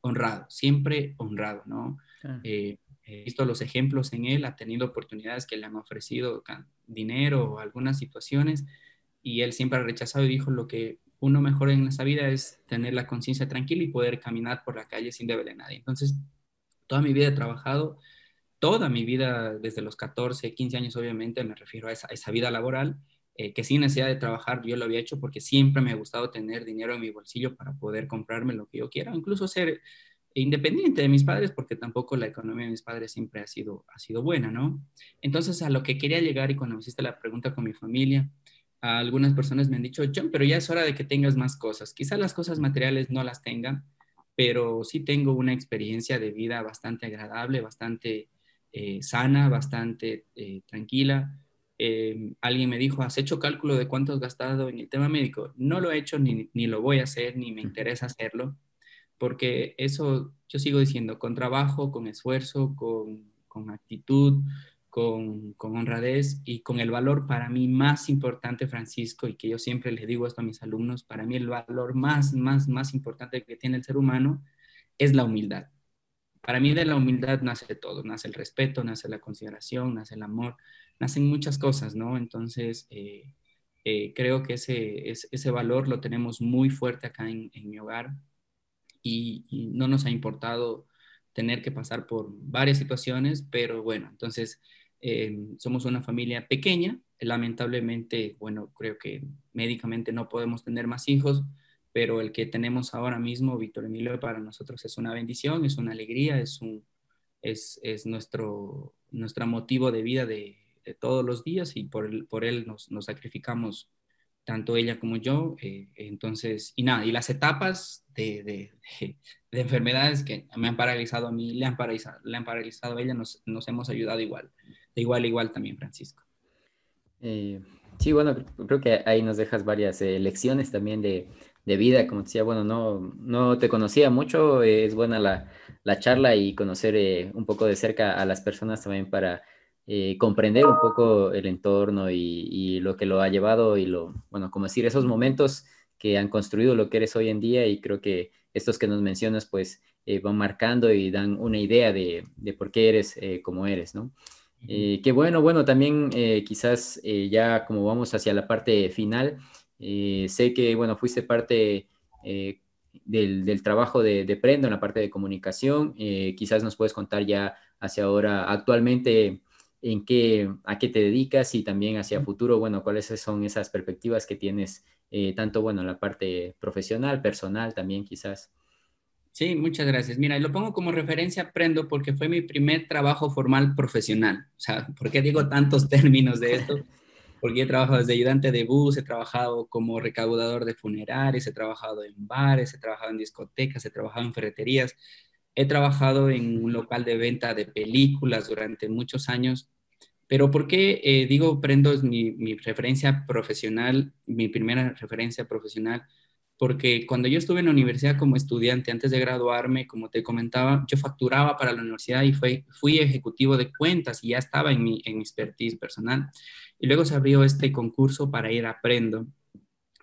honrado, siempre honrado, ¿no? he visto los ejemplos en él, ha tenido oportunidades que le han ofrecido dinero o algunas situaciones y él siempre ha rechazado y dijo lo que uno mejor en esa vida es tener la conciencia tranquila y poder caminar por la calle sin deberle a nadie. Entonces, toda mi vida he trabajado, toda mi vida, desde los 14, 15 años, obviamente, me refiero a esa, vida laboral, eh, que sin necesidad de trabajar yo lo había hecho porque siempre me ha gustado tener dinero en mi bolsillo para poder comprarme lo que yo quiera, incluso ser independiente de mis padres, porque tampoco la economía de mis padres siempre ha sido, ha sido buena, ¿no? Entonces, a lo que quería llegar y cuando me hiciste la pregunta con mi familia, algunas personas me han dicho, John, pero ya es hora de que tengas más cosas. Quizás las cosas materiales no las tenga, pero sí tengo una experiencia de vida bastante agradable, bastante eh, sana, bastante eh, tranquila. Em, alguien me dijo, ¿has hecho cálculo de cuánto has gastado en el tema médico? No lo he hecho ni, ni lo voy a hacer, ni me interesa hacerlo, porque eso yo sigo diciendo, con trabajo, con esfuerzo, con, con actitud, con, honradez y con el valor para mí más importante, Francisco, y que yo siempre le digo esto a mis alumnos, para mí el valor más, más, más importante que tiene el ser humano es la humildad. Para mí de la humildad nace todo, nace el respeto, nace la consideración, nace el amor, nacen muchas cosas, ¿no? Entonces, eh, eh, creo que ese, ese, valor lo tenemos muy fuerte acá en, mi hogar y, y, no nos ha importado tener que pasar por varias situaciones, pero bueno, entonces eh, somos una familia pequeña, lamentablemente, bueno, creo que médicamente no podemos tener más hijos, pero el que tenemos ahora mismo, Víctor Emilio, para nosotros es una bendición, es una alegría, es, un, es, es nuestro, nuestro motivo de vida de, de, todos los días y por, por él nos, nos sacrificamos tanto ella como yo. Eh, entonces, y nada, y las etapas de, de, de, enfermedades que me han paralizado a mí, le han paralizado, le han paralizado a ella, nos, nos hemos ayudado igual igual, igual también, Francisco. Eh, sí, bueno, creo que ahí nos dejas varias eh, lecciones también de, de vida. Como decía, bueno, no, no te conocía mucho, es buena la, la charla y conocer eh, un poco de cerca a las personas también para eh, comprender un poco el entorno y, y, lo que lo ha llevado y lo, bueno, como decir, esos momentos que han construido lo que eres hoy en día y creo que estos que nos mencionas pues eh, van marcando y dan una idea de, de por qué eres como eres, ¿no? Qué bueno, bueno, también quizás ya como vamos hacia la parte final, sé que, bueno, fuiste parte del, trabajo de, Prendo en la parte de comunicación. Eh, quizás nos puedes contar ya hacia ahora, actualmente, en qué, a qué te dedicas y también hacia futuro, bueno, cuáles son esas perspectivas que tienes, eh, tanto, bueno, en la parte profesional, personal también quizás. Sí, muchas gracias. Mira, lo pongo como referencia Prendo porque fue mi primer trabajo formal profesional. O sea, ¿por qué digo tantos términos de esto? porque he trabajado desde ayudante de bus, he trabajado como recaudador de funerarios, he trabajado en bares, he trabajado en discotecas, he trabajado en ferreterías, he trabajado en un local de venta de películas durante muchos años. Pero ¿por qué eh, digo Prendo es mi, mi referencia profesional, mi primera referencia profesional? Porque cuando yo estuve en la universidad como estudiante, antes de graduarme, como te comentaba, yo facturaba para la universidad y fui, fui ejecutivo de cuentas y ya estaba en mi, en mi expertise personal. Y luego se abrió este concurso para ir a Prendo.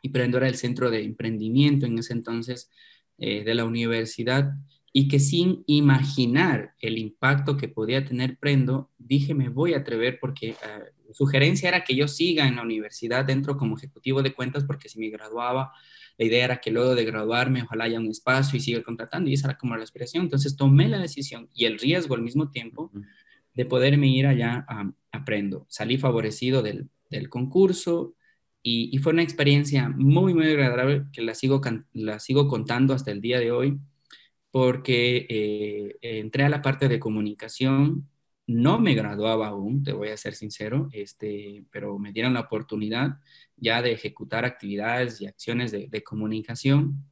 Y Prendo era el centro de emprendimiento en ese entonces eh, de la universidad y que sin imaginar el impacto que podía tener Prendo, dije, me voy a atrever porque uh, sugerencia era que yo siga en la universidad dentro como ejecutivo de cuentas porque si me graduaba la idea era que luego de graduarme, ojalá haya un espacio y siga contratando, y esa era como la aspiración. Entonces tomé la decisión y el riesgo al mismo tiempo de poderme ir allá a Aprendo. Salí favorecido del, del concurso y, y, fue una experiencia muy, muy agradable que la sigo, la sigo contando hasta el día de hoy porque eh, entré a la parte de comunicación, no me graduaba aún, te voy a ser sincero, este, pero me dieron la oportunidad ya de ejecutar actividades y acciones de, comunicación.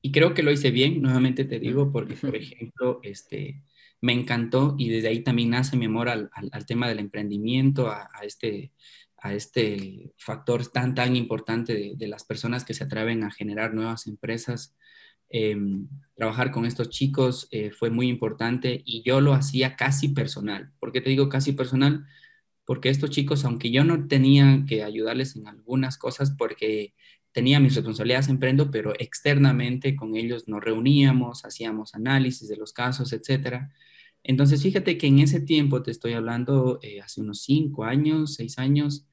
Y creo que lo hice bien, nuevamente te digo, porque, por ejemplo, este, me encantó y desde ahí también nace mi amor al, tema del emprendimiento, a, este, a este factor tan, tan importante de, de, las personas que se atreven a generar nuevas empresas Em, trabajar con estos chicos eh, fue muy importante y yo lo hacía casi personal. ¿Por qué te digo casi personal? Porque estos chicos, aunque yo no tenía que ayudarles en algunas cosas porque tenía mis responsabilidades en Prendo, pero externamente con ellos nos reuníamos, hacíamos análisis de los casos, etc. Entonces, fíjate que en ese tiempo, te estoy hablando eh, hace unos cinco años, seis años,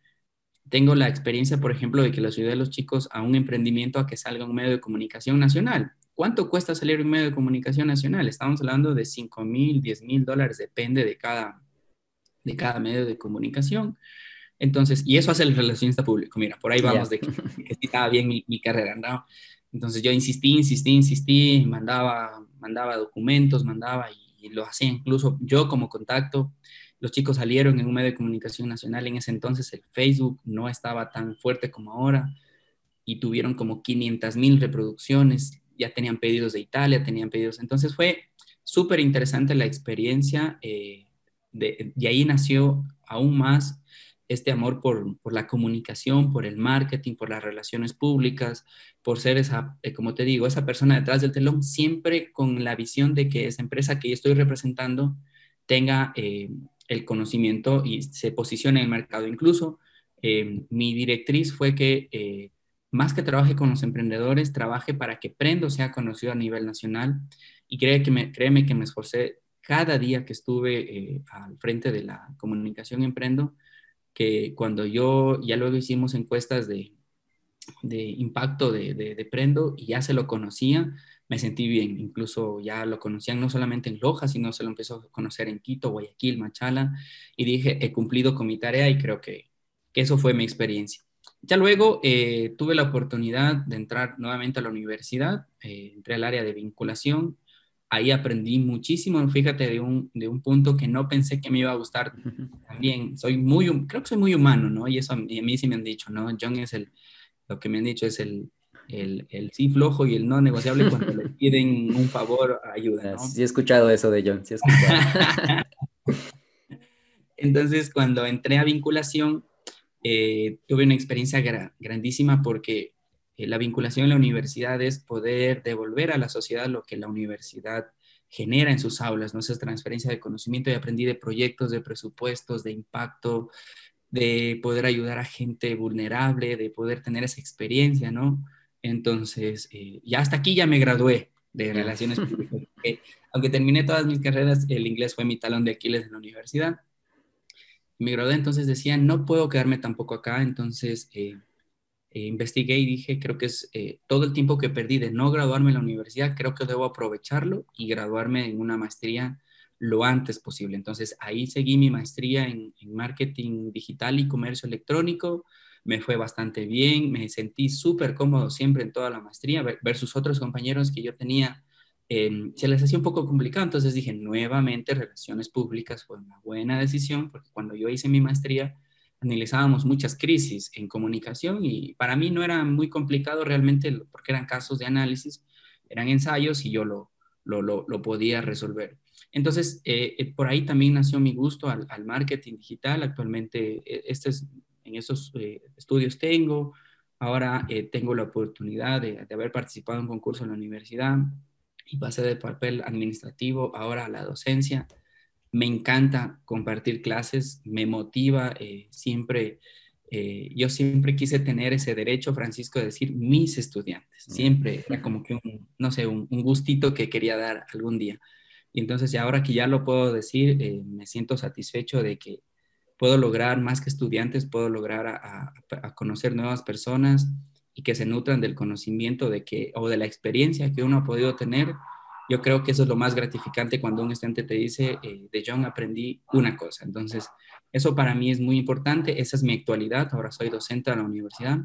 tengo la experiencia, por ejemplo, de que los ayudé a los chicos a un emprendimiento a que salga un medio de comunicación nacional. ¿Cuánto cuesta salir un medio de comunicación nacional? Estamos hablando de 5 mil, 10 mil dólares, depende de cada, de cada medio de comunicación. Entonces, y eso hace el relacionista público. Mira, por ahí vamos de que, que estaba bien mi, carrera, ¿no? Entonces yo insistí, insistí, insistí, mandaba, mandaba documentos, mandaba y, y, lo hacía incluso yo como contacto. Los chicos salieron en un medio de comunicación nacional. En ese entonces el Facebook no estaba tan fuerte como ahora y tuvieron como 500 mil reproducciones ya tenían pedidos de Italia, tenían pedidos. Entonces fue súper interesante la experiencia. Eh, de, ahí nació aún más este amor por, por, la comunicación, por el marketing, por las relaciones públicas, por ser esa, eh, como te digo, esa persona detrás del telón, siempre con la visión de que esa empresa que yo estoy representando tenga eh, el conocimiento y se posicione en el mercado. Incluso mi directriz fue que más que trabaje con los emprendedores, trabaje para que Prendo sea conocido a nivel nacional. Y créeme que me, créeme que me esforcé cada día que estuve eh, al frente de la comunicación Emprendo, que cuando yo ya luego hicimos encuestas de, de impacto de, de, Prendo y ya se lo conocía, me sentí bien. Incluso ya lo conocían no solamente en Loja, sino se lo empezó a conocer en Quito, Guayaquil, Machala. Y dije, he cumplido con mi tarea y creo que, que eso fue mi experiencia. Ya luego eh, tuve la oportunidad de entrar nuevamente a la universidad, eh, entré al área de vinculación, ahí aprendí muchísimo, fíjate, de un, de un punto que no pensé que me iba a gustar también. Soy muy, creo que soy muy humano, ¿no? Y eso a mí, a mí sí me han dicho, ¿no? John es el, lo que me han dicho es el, el, el, sí flojo y el no negociable cuando le piden un favor, ayuda. ¿no? Sí he escuchado eso de John, sí he escuchado. Entonces, cuando entré a vinculación, eh, tuve una experiencia grandísima porque la vinculación en la universidad es poder devolver a la sociedad lo que la universidad genera en sus aulas, ¿no? Esa transferencia de conocimiento y aprendí de proyectos, de presupuestos, de impacto, de poder ayudar a gente vulnerable, de poder tener esa experiencia, ¿no? Entonces, eh, ya hasta aquí ya me gradué de Relaciones Públicas. aunque terminé todas mis carreras, el inglés fue mi talón de Aquiles en la universidad. Me gradué, entonces decía, no puedo quedarme tampoco acá, entonces eh, eh, investigué y dije, creo que es todo el tiempo que perdí de no graduarme en la universidad, creo que debo aprovecharlo y graduarme en una maestría lo antes posible. Entonces ahí seguí mi maestría en, marketing digital y comercio electrónico. Me fue bastante bien, me sentí súper cómodo siempre en toda la maestría versus otros compañeros que yo tenía. Em, se les hacía un poco complicado, entonces dije, nuevamente, relaciones públicas fue una buena decisión, porque cuando yo hice mi maestría, analizábamos muchas crisis en comunicación y para mí no era muy complicado realmente porque eran casos de análisis, eran ensayos y yo lo, lo, lo podía resolver. Entonces, eh, eh, por ahí también nació mi gusto al, marketing digital. Actualmente, eh, este en esos estudios tengo. Ahora tengo la oportunidad de, haber participado en un concurso en la universidad y pasé del papel administrativo ahora a la docencia. Me encanta compartir clases, me motiva siempre. yo siempre quise tener ese derecho, Francisco, de decir mis estudiantes. Siempre era como que un, no sé, un gustito que quería dar algún día. Y entonces, ya ahora que ya lo puedo decir, eh, me siento satisfecho de que puedo lograr más que estudiantes, puedo lograr a, conocer nuevas personas y que se nutran del conocimiento de que, o de la experiencia que uno ha podido tener. Yo creo que eso es lo más gratificante cuando un estudiante te dice, eh, de John aprendí una cosa. Entonces, eso para mí es muy importante, esa es mi actualidad, ahora soy docente de la universidad.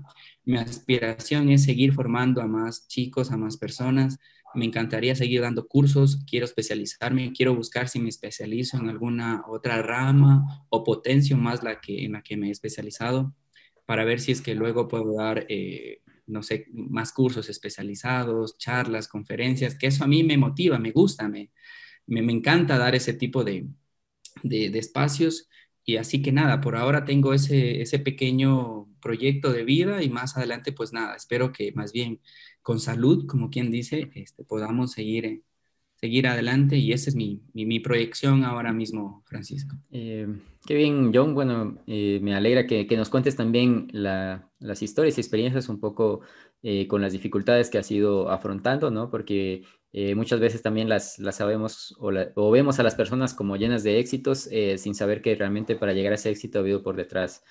Mi aspiración es seguir formando a más chicos, a más personas, me encantaría seguir dando cursos, quiero especializarme, quiero buscar si me especializo en alguna otra rama o potencio más la que, en la que me he especializado para ver si es que luego puedo dar, eh, no sé, más cursos especializados, charlas, conferencias, que eso a mí me motiva, me gusta, me, me, encanta dar ese tipo de, de, de, espacios. Y así que nada, por ahora tengo ese, ese pequeño proyecto de vida y más adelante pues nada, espero que más bien con salud, como quien dice, este, podamos seguir, seguir adelante y esa es mi, mi, proyección ahora mismo, Francisco. Eh, qué bien, John. Bueno, eh, me alegra que, que, nos cuentes también la, las historias y experiencias un poco con las dificultades que has ido afrontando, ¿no? Porque muchas veces también las, las sabemos o, o, vemos a las personas como llenas de éxitos sin saber que realmente para llegar a ese éxito ha habido por detrás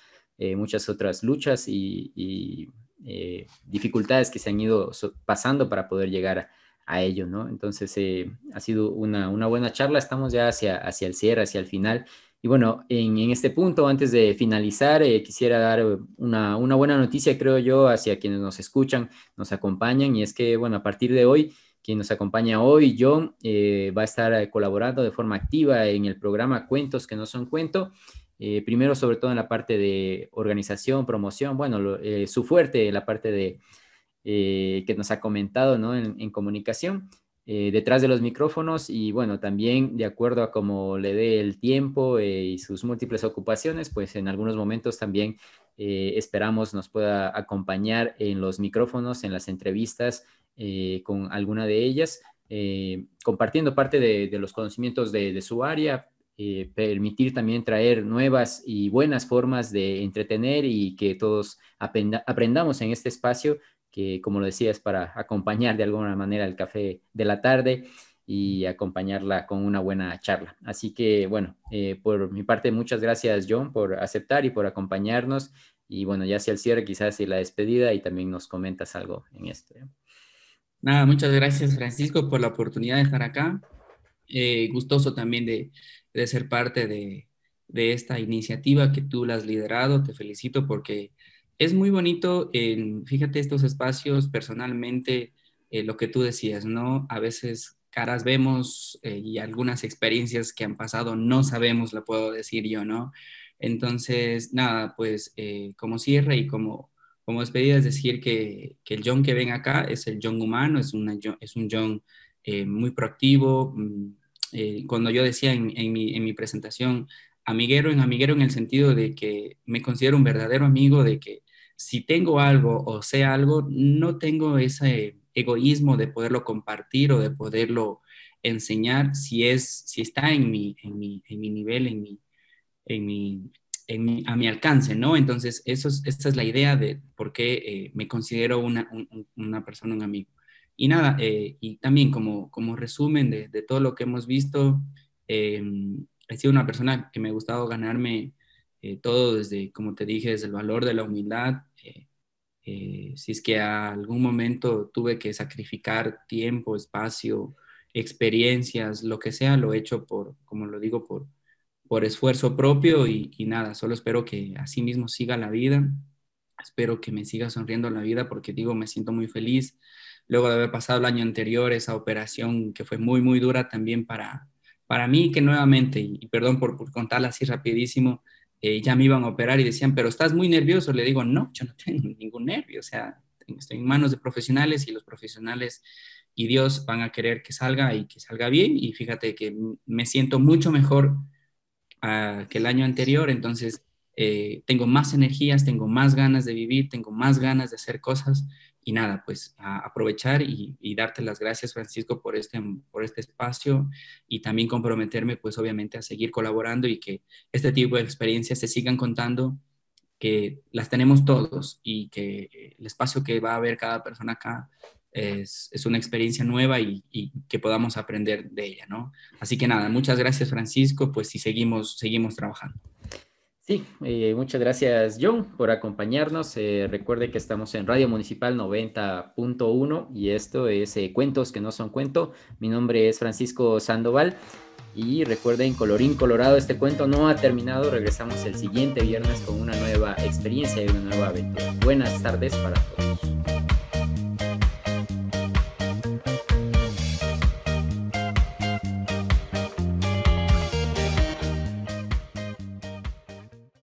muchas otras luchas y, y eh, dificultades que se han ido pasando para poder llegar a, ello, ¿no? Entonces, eh, ha sido una, buena charla, estamos ya hacia, hacia el cierre, hacia el final. Y bueno, en, este punto, antes de finalizar, eh, quisiera dar una, buena noticia, creo yo, hacia quienes nos escuchan, nos acompañan, y es que, bueno, a partir de hoy, quien nos acompaña hoy, John, va a estar colaborando de forma activa en el programa Cuentos que no son cuento. Eh, primero, sobre todo en la parte de organización, promoción, bueno, eh, su fuerte, la parte de eh, que nos ha comentado ¿no? en, comunicación, detrás de los micrófonos y bueno, también de acuerdo a cómo le dé el tiempo y sus múltiples ocupaciones, pues en algunos momentos también esperamos nos pueda acompañar en los micrófonos, en las entrevistas con alguna de ellas. compartiendo parte de, los conocimientos de, de su área, eh, permitir también traer nuevas y buenas formas de entretener y que todos aprendamos en este espacio que, como lo decía, es para acompañar de alguna manera el café de la tarde y acompañarla con una buena charla. Así que, bueno, eh, por mi parte, muchas gracias, John, por aceptar y por acompañarnos. Y bueno, ya hacia el cierre, quizás y la despedida y también nos comentas algo en esto. Nada, muchas gracias, Francisco, por la oportunidad de estar acá. Eh, gustoso también de, de ser parte de, esta iniciativa que tú la has liderado. Te felicito porque es muy bonito, en, fíjate, estos espacios personalmente, eh, lo que tú decías, ¿no? A veces caras vemos eh, y algunas experiencias que han pasado no sabemos, la puedo decir yo, ¿no? Entonces, nada, pues eh, como cierre y como, como despedida es decir que, el John que ven acá es el John humano, es, una, es un John muy proactivo, mm, cuando yo decía en, mi, en, mi, presentación, amiguero en amiguero en el sentido de que me considero un verdadero amigo, de que si tengo algo o sé algo, no tengo ese egoísmo de poderlo compartir o de poderlo enseñar si, es, si está en mi, en mi, en mi nivel, en mi, en mi, en a mi alcance, ¿no? Entonces, eso es, esta es la idea de por qué eh, me considero una, una, persona, un amigo. Y nada, eh, y también como, como resumen de, de, todo lo que hemos visto, eh, he sido una persona que me ha gustado ganarme todo desde, como te dije, desde el valor de la humildad. si es que a algún momento tuve que sacrificar tiempo, espacio, experiencias, lo que sea, lo he hecho por, como lo digo, por, por esfuerzo propio y, nada, solo espero que así mismo siga la vida, espero que me siga sonriendo la vida porque digo, me siento muy feliz luego de haber pasado el año anterior esa operación que fue muy, muy dura también para, para mí, que nuevamente, y, perdón por, por, contarla así rapidísimo, eh, ya me iban a operar y decían, pero estás muy nervioso. Le digo, no, yo no tengo ningún nervio, o sea, estoy en manos de profesionales y los profesionales y Dios van a querer que salga y que salga bien. Y fíjate que me siento mucho mejor ah, que el año anterior, entonces eh, tengo más energías, tengo más ganas de vivir, tengo más ganas de hacer cosas y nada, pues aprovechar y, darte las gracias, Francisco, por este, por este espacio y también comprometerme, pues obviamente, a seguir colaborando y que este tipo de experiencias se sigan contando, que las tenemos todos y que el espacio que va a haber cada persona acá es, una experiencia nueva y, que podamos aprender de ella, ¿no? Así que nada, muchas gracias Francisco, pues si seguimos, seguimos trabajando. Sí, eh, muchas gracias John por acompañarnos. Eh, recuerde que estamos en Radio Municipal 90.1 y esto es eh, Cuentos que no son cuento. Mi nombre es Francisco Sandoval y recuerden, colorín colorado, este cuento no ha terminado. Regresamos el siguiente viernes con una nueva experiencia y una nueva aventura. Buenas tardes para todos.